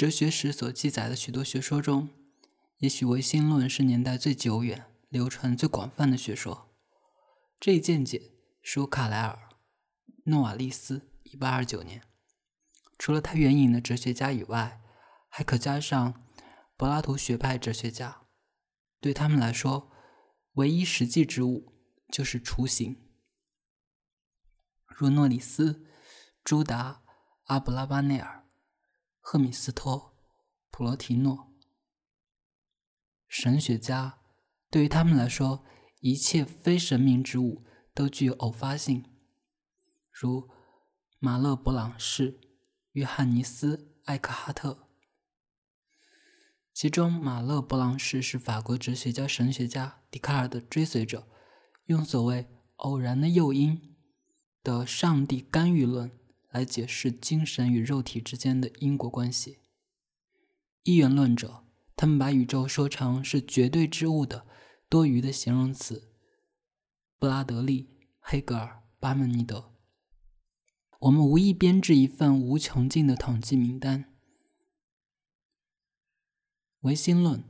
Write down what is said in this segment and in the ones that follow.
哲学史所记载的许多学说中，也许唯心论是年代最久远、流传最广泛的学说。这一见解属卡莱尔·诺瓦利斯（一八二九年）。除了他援引的哲学家以外，还可加上柏拉图学派哲学家。对他们来说，唯一实际之物就是雏形，如诺里斯、朱达、阿布拉巴内尔。赫米斯托、普罗提诺，神学家对于他们来说，一切非神明之物都具有偶发性，如马勒·勃朗士、约翰尼斯·艾克哈特。其中，马勒·勃朗士是法国哲学家、神学家笛卡尔的追随者，用所谓“偶然的诱因”的上帝干预论。来解释精神与肉体之间的因果关系。一元论者，他们把宇宙说成是绝对之物的多余的形容词。布拉德利、黑格尔、巴门尼德。我们无意编制一份无穷尽的统计名单。唯心论，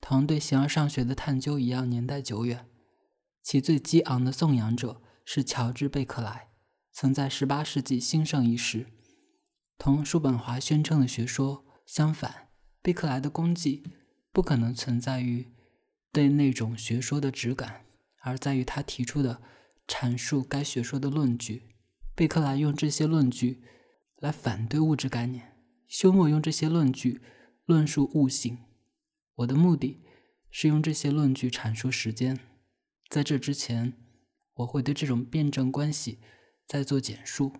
同对形而上学的探究一样，年代久远。其最激昂的颂扬者是乔治·贝克莱。曾在18世纪兴盛一时，同叔本华宣称的学说相反，贝克莱的功绩不可能存在于对那种学说的质感，而在于他提出的阐述该学说的论据。贝克莱用这些论据来反对物质概念，休谟用这些论据论述物性。我的目的是用这些论据阐述时间。在这之前，我会对这种辩证关系。在做简述。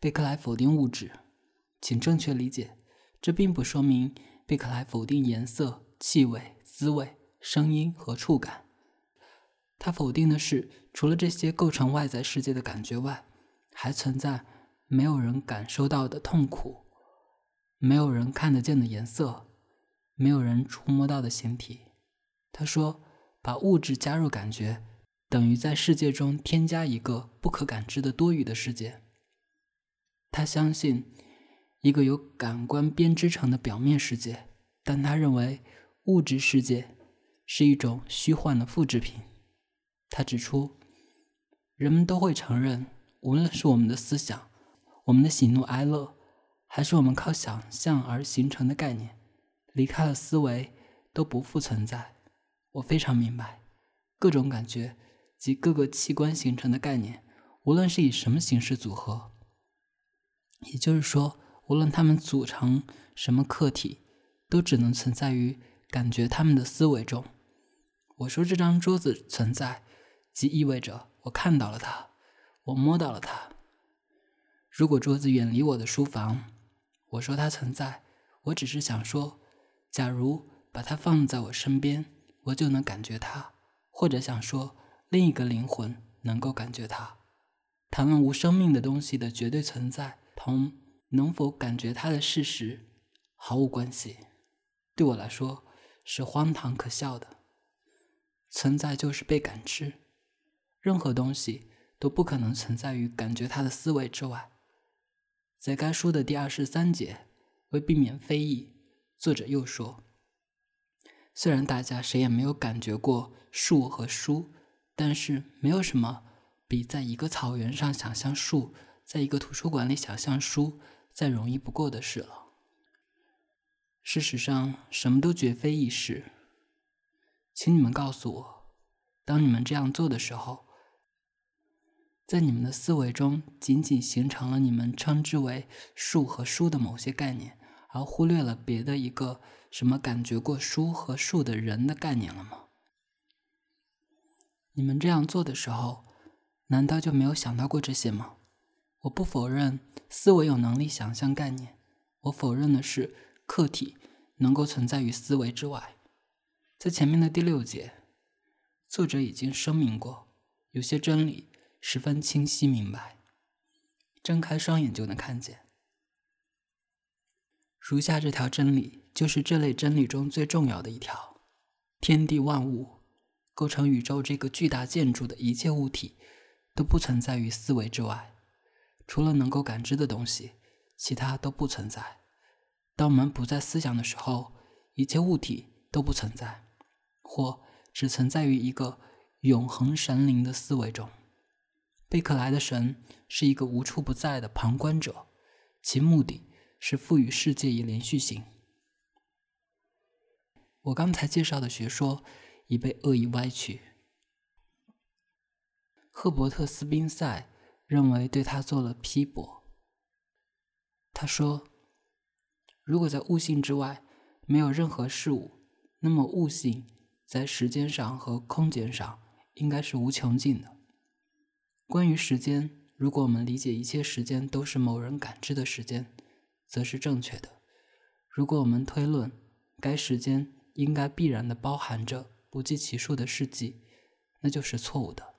贝克莱否定物质，请正确理解，这并不说明贝克莱否定颜色、气味、滋味、声音和触感。他否定的是，除了这些构成外在世界的感觉外，还存在没有人感受到的痛苦，没有人看得见的颜色，没有人触摸到的形体。他说，把物质加入感觉。等于在世界中添加一个不可感知的多余的世界。他相信一个由感官编织成的表面世界，但他认为物质世界是一种虚幻的复制品。他指出，人们都会承认，无论是我们的思想、我们的喜怒哀乐，还是我们靠想象而形成的概念，离开了思维都不复存在。我非常明白，各种感觉。及各个器官形成的概念，无论是以什么形式组合，也就是说，无论它们组成什么客体，都只能存在于感觉他们的思维中。我说这张桌子存在，即意味着我看到了它，我摸到了它。如果桌子远离我的书房，我说它存在，我只是想说，假如把它放在我身边，我就能感觉它，或者想说。另一个灵魂能够感觉它。谈论无生命的东西的绝对存在，同能否感觉它的事实毫无关系。对我来说，是荒唐可笑的。存在就是被感知，任何东西都不可能存在于感觉它的思维之外。在该书的第二十三节，为避免非议，作者又说：虽然大家谁也没有感觉过树和书。但是没有什么比在一个草原上想象树，在一个图书馆里想象书再容易不过的事了。事实上，什么都绝非易事。请你们告诉我，当你们这样做的时候，在你们的思维中仅仅形成了你们称之为树和书的某些概念，而忽略了别的一个什么感觉过书和树的人的概念了吗？你们这样做的时候，难道就没有想到过这些吗？我不否认思维有能力想象概念，我否认的是客体能够存在于思维之外。在前面的第六节，作者已经声明过，有些真理十分清晰明白，睁开双眼就能看见。如下这条真理就是这类真理中最重要的一条：天地万物。构成宇宙这个巨大建筑的一切物体，都不存在于思维之外。除了能够感知的东西，其他都不存在。当我们不在思想的时候，一切物体都不存在，或只存在于一个永恒神灵的思维中。贝克莱的神是一个无处不在的旁观者，其目的是赋予世界以连续性。我刚才介绍的学说已被恶意歪曲。赫伯特·斯宾塞认为对他做了批驳。他说：“如果在物性之外没有任何事物，那么悟性在时间上和空间上应该是无穷尽的。关于时间，如果我们理解一切时间都是某人感知的时间，则是正确的；如果我们推论该时间，应该必然的包含着不计其数的事迹，那就是错误的。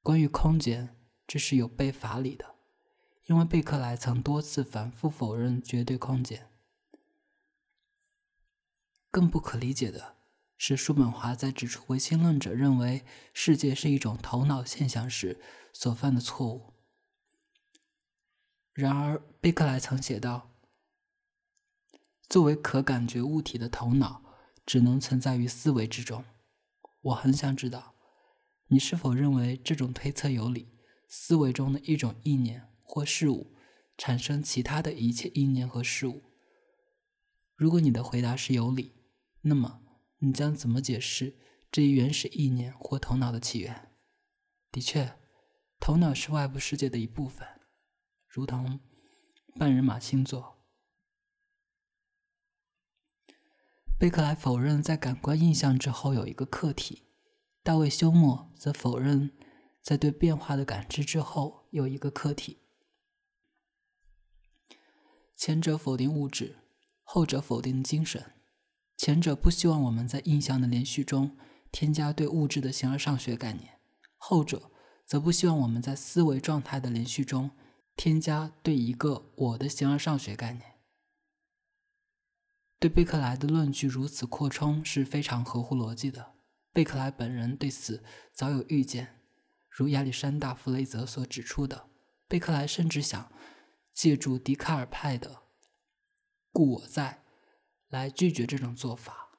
关于空间，这是有悖法理的，因为贝克莱曾多次反复否认绝对空间。更不可理解的是，叔本华在指出唯心论者认为世界是一种头脑现象时所犯的错误。然而，贝克莱曾写道：“作为可感觉物体的头脑。”只能存在于思维之中。我很想知道，你是否认为这种推测有理？思维中的一种意念或事物产生其他的一切意念和事物。如果你的回答是有理，那么你将怎么解释这一原始意念或头脑的起源？的确，头脑是外部世界的一部分，如同半人马星座。贝克莱否认在感官印象之后有一个客体，大卫休谟则否认在对变化的感知之后有一个客体。前者否定物质，后者否定精神。前者不希望我们在印象的连续中添加对物质的形而上学概念，后者则不希望我们在思维状态的连续中添加对一个我的形而上学概念。对贝克莱的论据如此扩充是非常合乎逻辑的。贝克莱本人对此早有预见，如亚历山大·弗雷泽所指出的，贝克莱甚至想借助笛卡尔派的“故我在”来拒绝这种做法。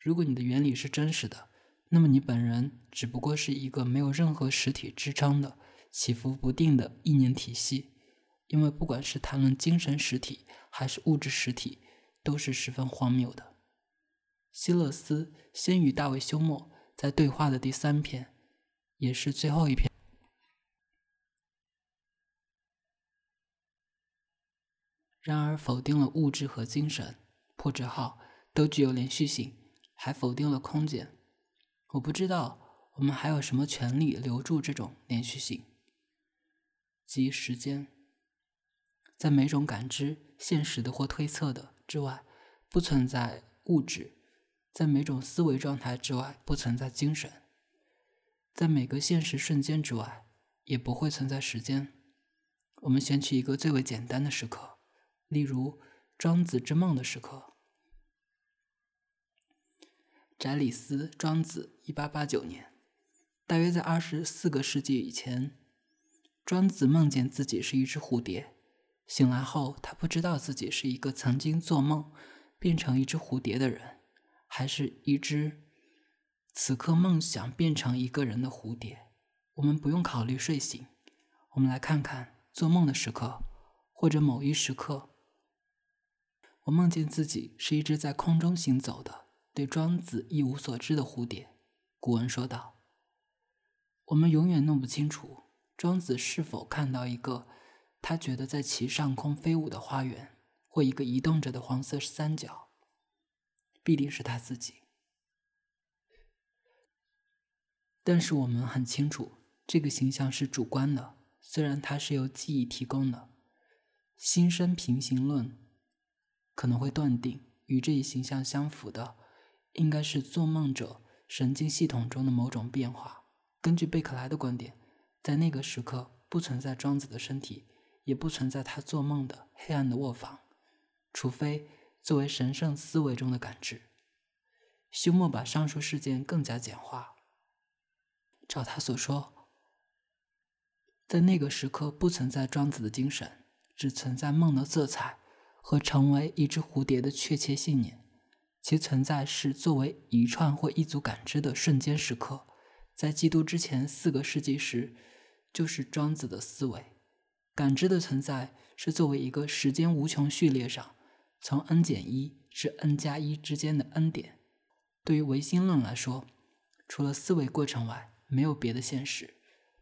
如果你的原理是真实的，那么你本人只不过是一个没有任何实体支撑的起伏不定的意念体系，因为不管是谈论精神实体还是物质实体。都是十分荒谬的。希勒斯先与大卫休谟在对话的第三篇，也是最后一篇。然而，否定了物质和精神，破折号都具有连续性，还否定了空间。我不知道我们还有什么权利留住这种连续性，即时间，在每种感知现实的或推测的。之外，不存在物质；在每种思维状态之外，不存在精神；在每个现实瞬间之外，也不会存在时间。我们选取一个最为简单的时刻，例如庄子之梦的时刻。翟里斯，庄子，一八八九年，大约在二十四个世纪以前，庄子梦见自己是一只蝴蝶。醒来后，他不知道自己是一个曾经做梦变成一只蝴蝶的人，还是一只此刻梦想变成一个人的蝴蝶。我们不用考虑睡醒，我们来看看做梦的时刻，或者某一时刻，我梦见自己是一只在空中行走的、对庄子一无所知的蝴蝶。古文说道：“我们永远弄不清楚庄子是否看到一个。”他觉得在其上空飞舞的花园，或一个移动着的黄色三角，必定是他自己。但是我们很清楚，这个形象是主观的，虽然它是由记忆提供的。心生平行论可能会断定，与这一形象相符的，应该是做梦者神经系统中的某种变化。根据贝克莱的观点，在那个时刻不存在庄子的身体。也不存在他做梦的黑暗的卧房，除非作为神圣思维中的感知。休谟把上述事件更加简化。照他所说，在那个时刻不存在庄子的精神，只存在梦的色彩和成为一只蝴蝶的确切信念，其存在是作为一串或一组感知的瞬间时刻。在基督之前四个世纪时，就是庄子的思维。感知的存在是作为一个时间无穷序列上，从 n 减一至 n 加一之间的 n 点。对于唯心论来说，除了思维过程外，没有别的现实。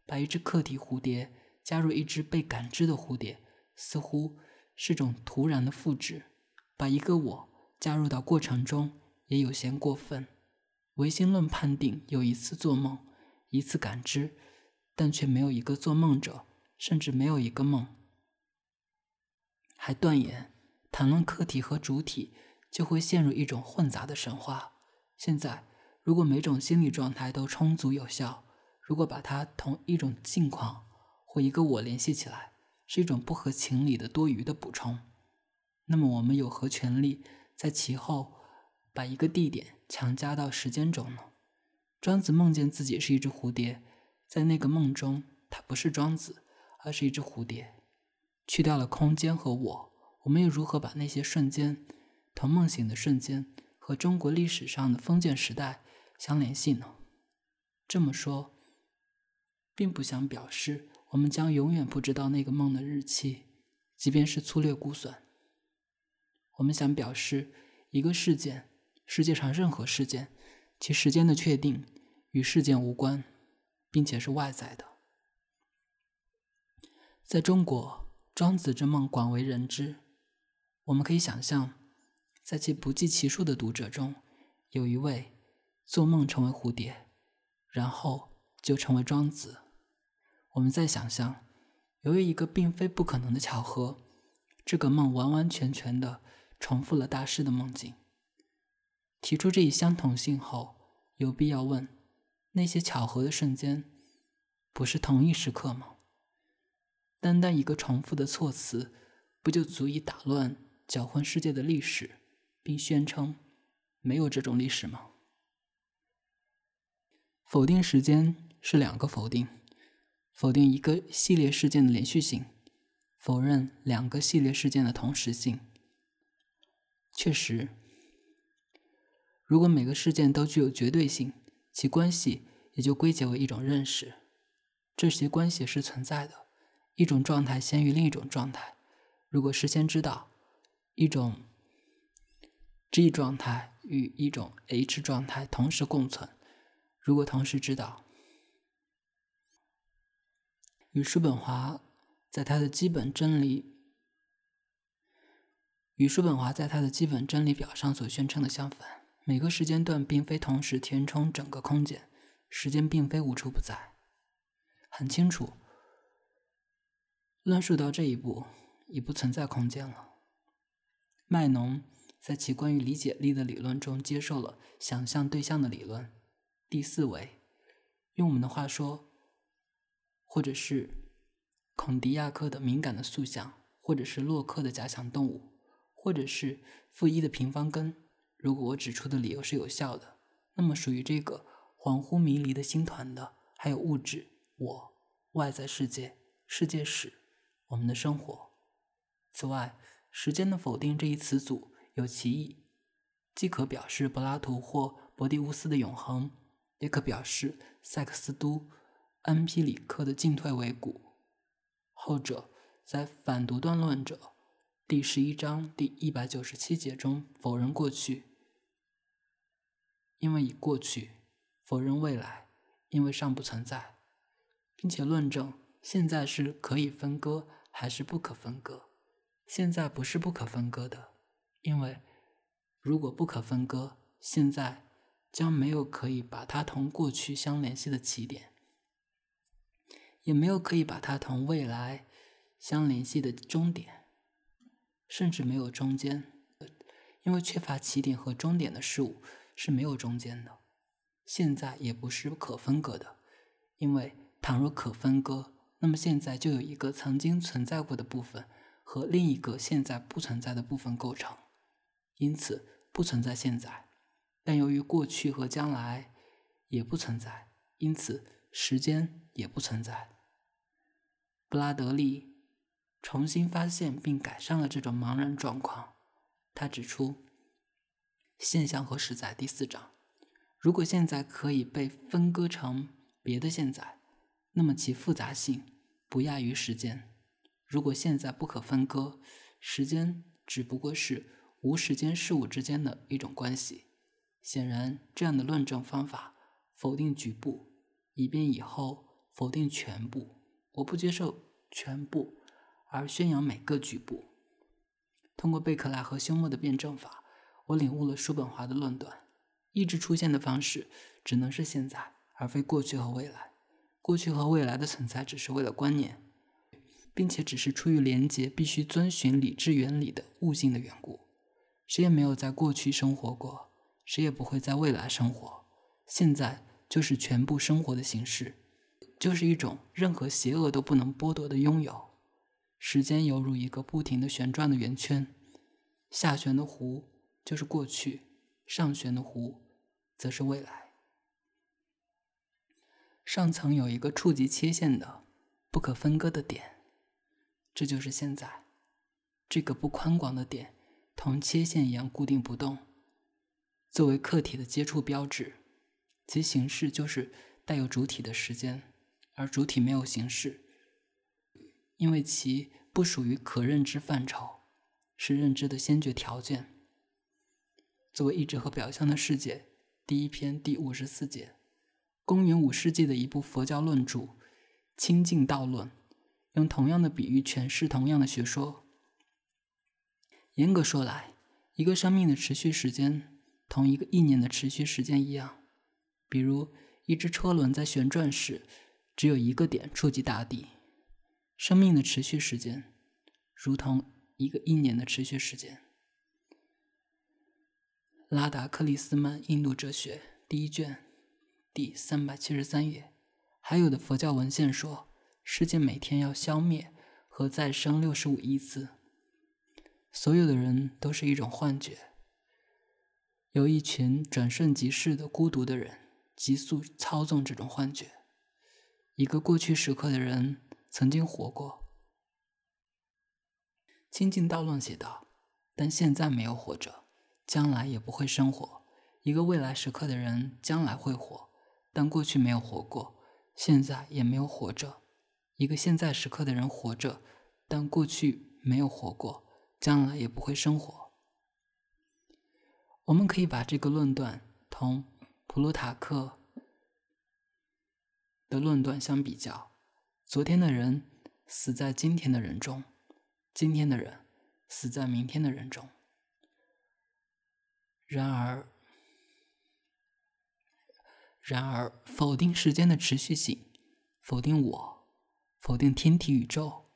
把一只客体蝴蝶加入一只被感知的蝴蝶，似乎是种突然的复制。把一个我加入到过程中，也有些过分。唯心论判定有一次做梦，一次感知，但却没有一个做梦者，甚至没有一个梦。还断言谈论客体和主体，就会陷入一种混杂的神话。现在，如果每种心理状态都充足有效，如果把它同一种境况或一个我联系起来，是一种不合情理的多余的补充，那么我们有何权利在其后把一个地点强加到时间中呢？庄子梦见自己是一只蝴蝶，在那个梦中，他不是庄子，而是一只蝴蝶。去掉了空间和我，我们又如何把那些瞬间同梦醒的瞬间？和中国历史上的封建时代相联系呢？这么说，并不想表示我们将永远不知道那个梦的日期，即便是粗略估算。我们想表示，一个事件，世界上任何事件，其时间的确定与事件无关，并且是外在的。在中国，庄子之梦广为人知，我们可以想象。在其不计其数的读者中，有一位做梦成为蝴蝶，然后就成为庄子。我们再想象，由于一个并非不可能的巧合，这个梦完完全全的重复了大师的梦境。提出这一相同性后，有必要问：那些巧合的瞬间，不是同一时刻吗？单单一个重复的措辞，不就足以打乱、搅混世界的历史？并宣称没有这种历史吗？否定时间是两个否定：否定一个系列事件的连续性，否认两个系列事件的同时性。确实，如果每个事件都具有绝对性，其关系也就归结为一种认识。这些关系是存在的，一种状态先于另一种状态。如果事先知道一种。G 状态与一种 H 状态同时共存。如果同时知道，与叔本华在他的基本真理与叔本华在他的基本真理表上所宣称的相反，每个时间段并非同时填充整个空间，时间并非无处不在。很清楚，论述到这一步，已不存在空间了。麦农。在其关于理解力的理论中，接受了想象对象的理论。第四维，用我们的话说，或者是孔迪亚克的敏感的塑像，或者是洛克的假想动物，或者是负一的平方根。如果我指出的理由是有效的，那么属于这个恍惚迷离的星团的，还有物质、我、外在世界、世界史、我们的生活。此外，时间的否定这一词组。有歧义，既可表示柏拉图或柏蒂乌斯的永恒，也可表示塞克斯都、安皮里克的进退维谷。后者在《反独断论者》第十一章第一百九十七节中否认过去，因为已过去；否认未来，因为尚不存在，并且论证现在是可以分割还是不可分割。现在不是不可分割的。因为，如果不可分割，现在将没有可以把它同过去相联系的起点，也没有可以把它同未来相联系的终点，甚至没有中间。因为缺乏起点和终点的事物是没有中间的。现在也不是可分割的，因为倘若可分割，那么现在就有一个曾经存在过的部分和另一个现在不存在的部分构成。因此不存在现在，但由于过去和将来也不存在，因此时间也不存在。布拉德利重新发现并改善了这种茫然状况。他指出，现象和实在第四章，如果现在可以被分割成别的现在，那么其复杂性不亚于时间。如果现在不可分割，时间只不过是无时间事物之间的一种关系。显然，这样的论证方法否定局部，以便以后否定全部。我不接受全部，而宣扬每个局部。通过贝克莱和休谟的辩证法，我领悟了叔本华的论断：意志出现的方式只能是现在，而非过去和未来。过去和未来的存在只是为了观念，并且只是出于连结必须遵循理智原理的悟性的缘故。谁也没有在过去生活过，谁也不会在未来生活。现在就是全部生活的形式，就是一种任何邪恶都不能剥夺的拥有。时间犹如一个不停的旋转的圆圈，下旋的弧就是过去，上旋的弧则是未来。上层有一个触及切线的、不可分割的点，这就是现在。这个不宽广的点同切线一样固定不动，作为客体的接触标志，其形式就是带有主体的时间，而主体没有形式。因为其不属于可认知范畴，是认知的先决条件。作为意志和表象的世界，第一篇第五十四节，公元五世纪的一部佛教论著《清净道论》，用同样的比喻诠释同样的学说。严格说来，一个生命的持续时间同一个意念的持续时间一样。比如，一只车轮在旋转时，只有一个点触及大地。生命的持续时间，如同一个一年的持续时间。拉达克利斯曼《印度哲学》第一卷第三百七十三页。还有的佛教文献说，世界每天要消灭和再生六十五亿次。所有的人都是一种幻觉。有一群转瞬即逝的孤独的人，急速操纵这种幻觉。一个过去时刻的人。曾经活过，《清净道论》写道：“但现在没有活着，将来也不会生活。一个未来时刻的人将来会活，但过去没有活过，现在也没有活着。一个现在时刻的人活着，但过去没有活过，将来也不会生活。”我们可以把这个论断同普鲁塔克的论断相比较。昨天的人死在今天的人中，今天的人死在明天的人中。然而，然而，否定时间的持续性，否定我，否定天体宇宙，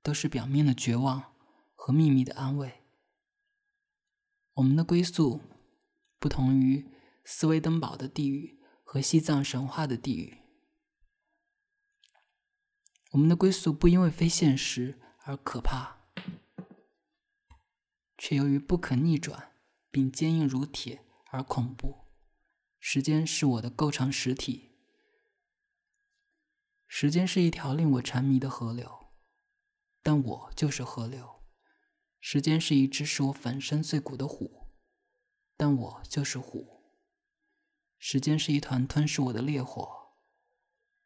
都是表面的绝望和秘密的安慰。我们的归宿不同于斯威登堡的地狱和西藏神话的地狱。我们的归宿不因为非现实而可怕，却由于不可逆转并坚硬如铁而恐怖。时间是我的构成实体，时间是一条令我沉迷的河流，但我就是河流。时间是一只使我粉身碎骨的虎，但我就是虎。时间是一团吞噬我的烈火，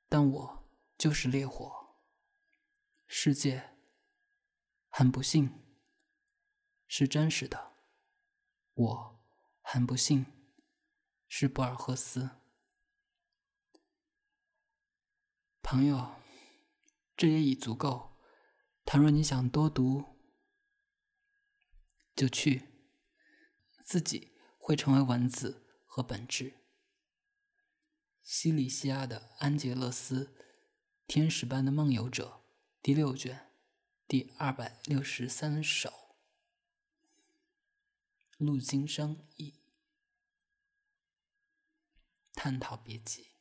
但我就是烈火。世界很不幸，是真实的。我很不幸，是博尔赫斯。朋友，这也已足够。倘若你想多读，就去，自己会成为文字和本质。西里西亚的安杰勒斯，天使般的梦游者。第六卷，第二百六十三首，陆金生译，探讨笔记。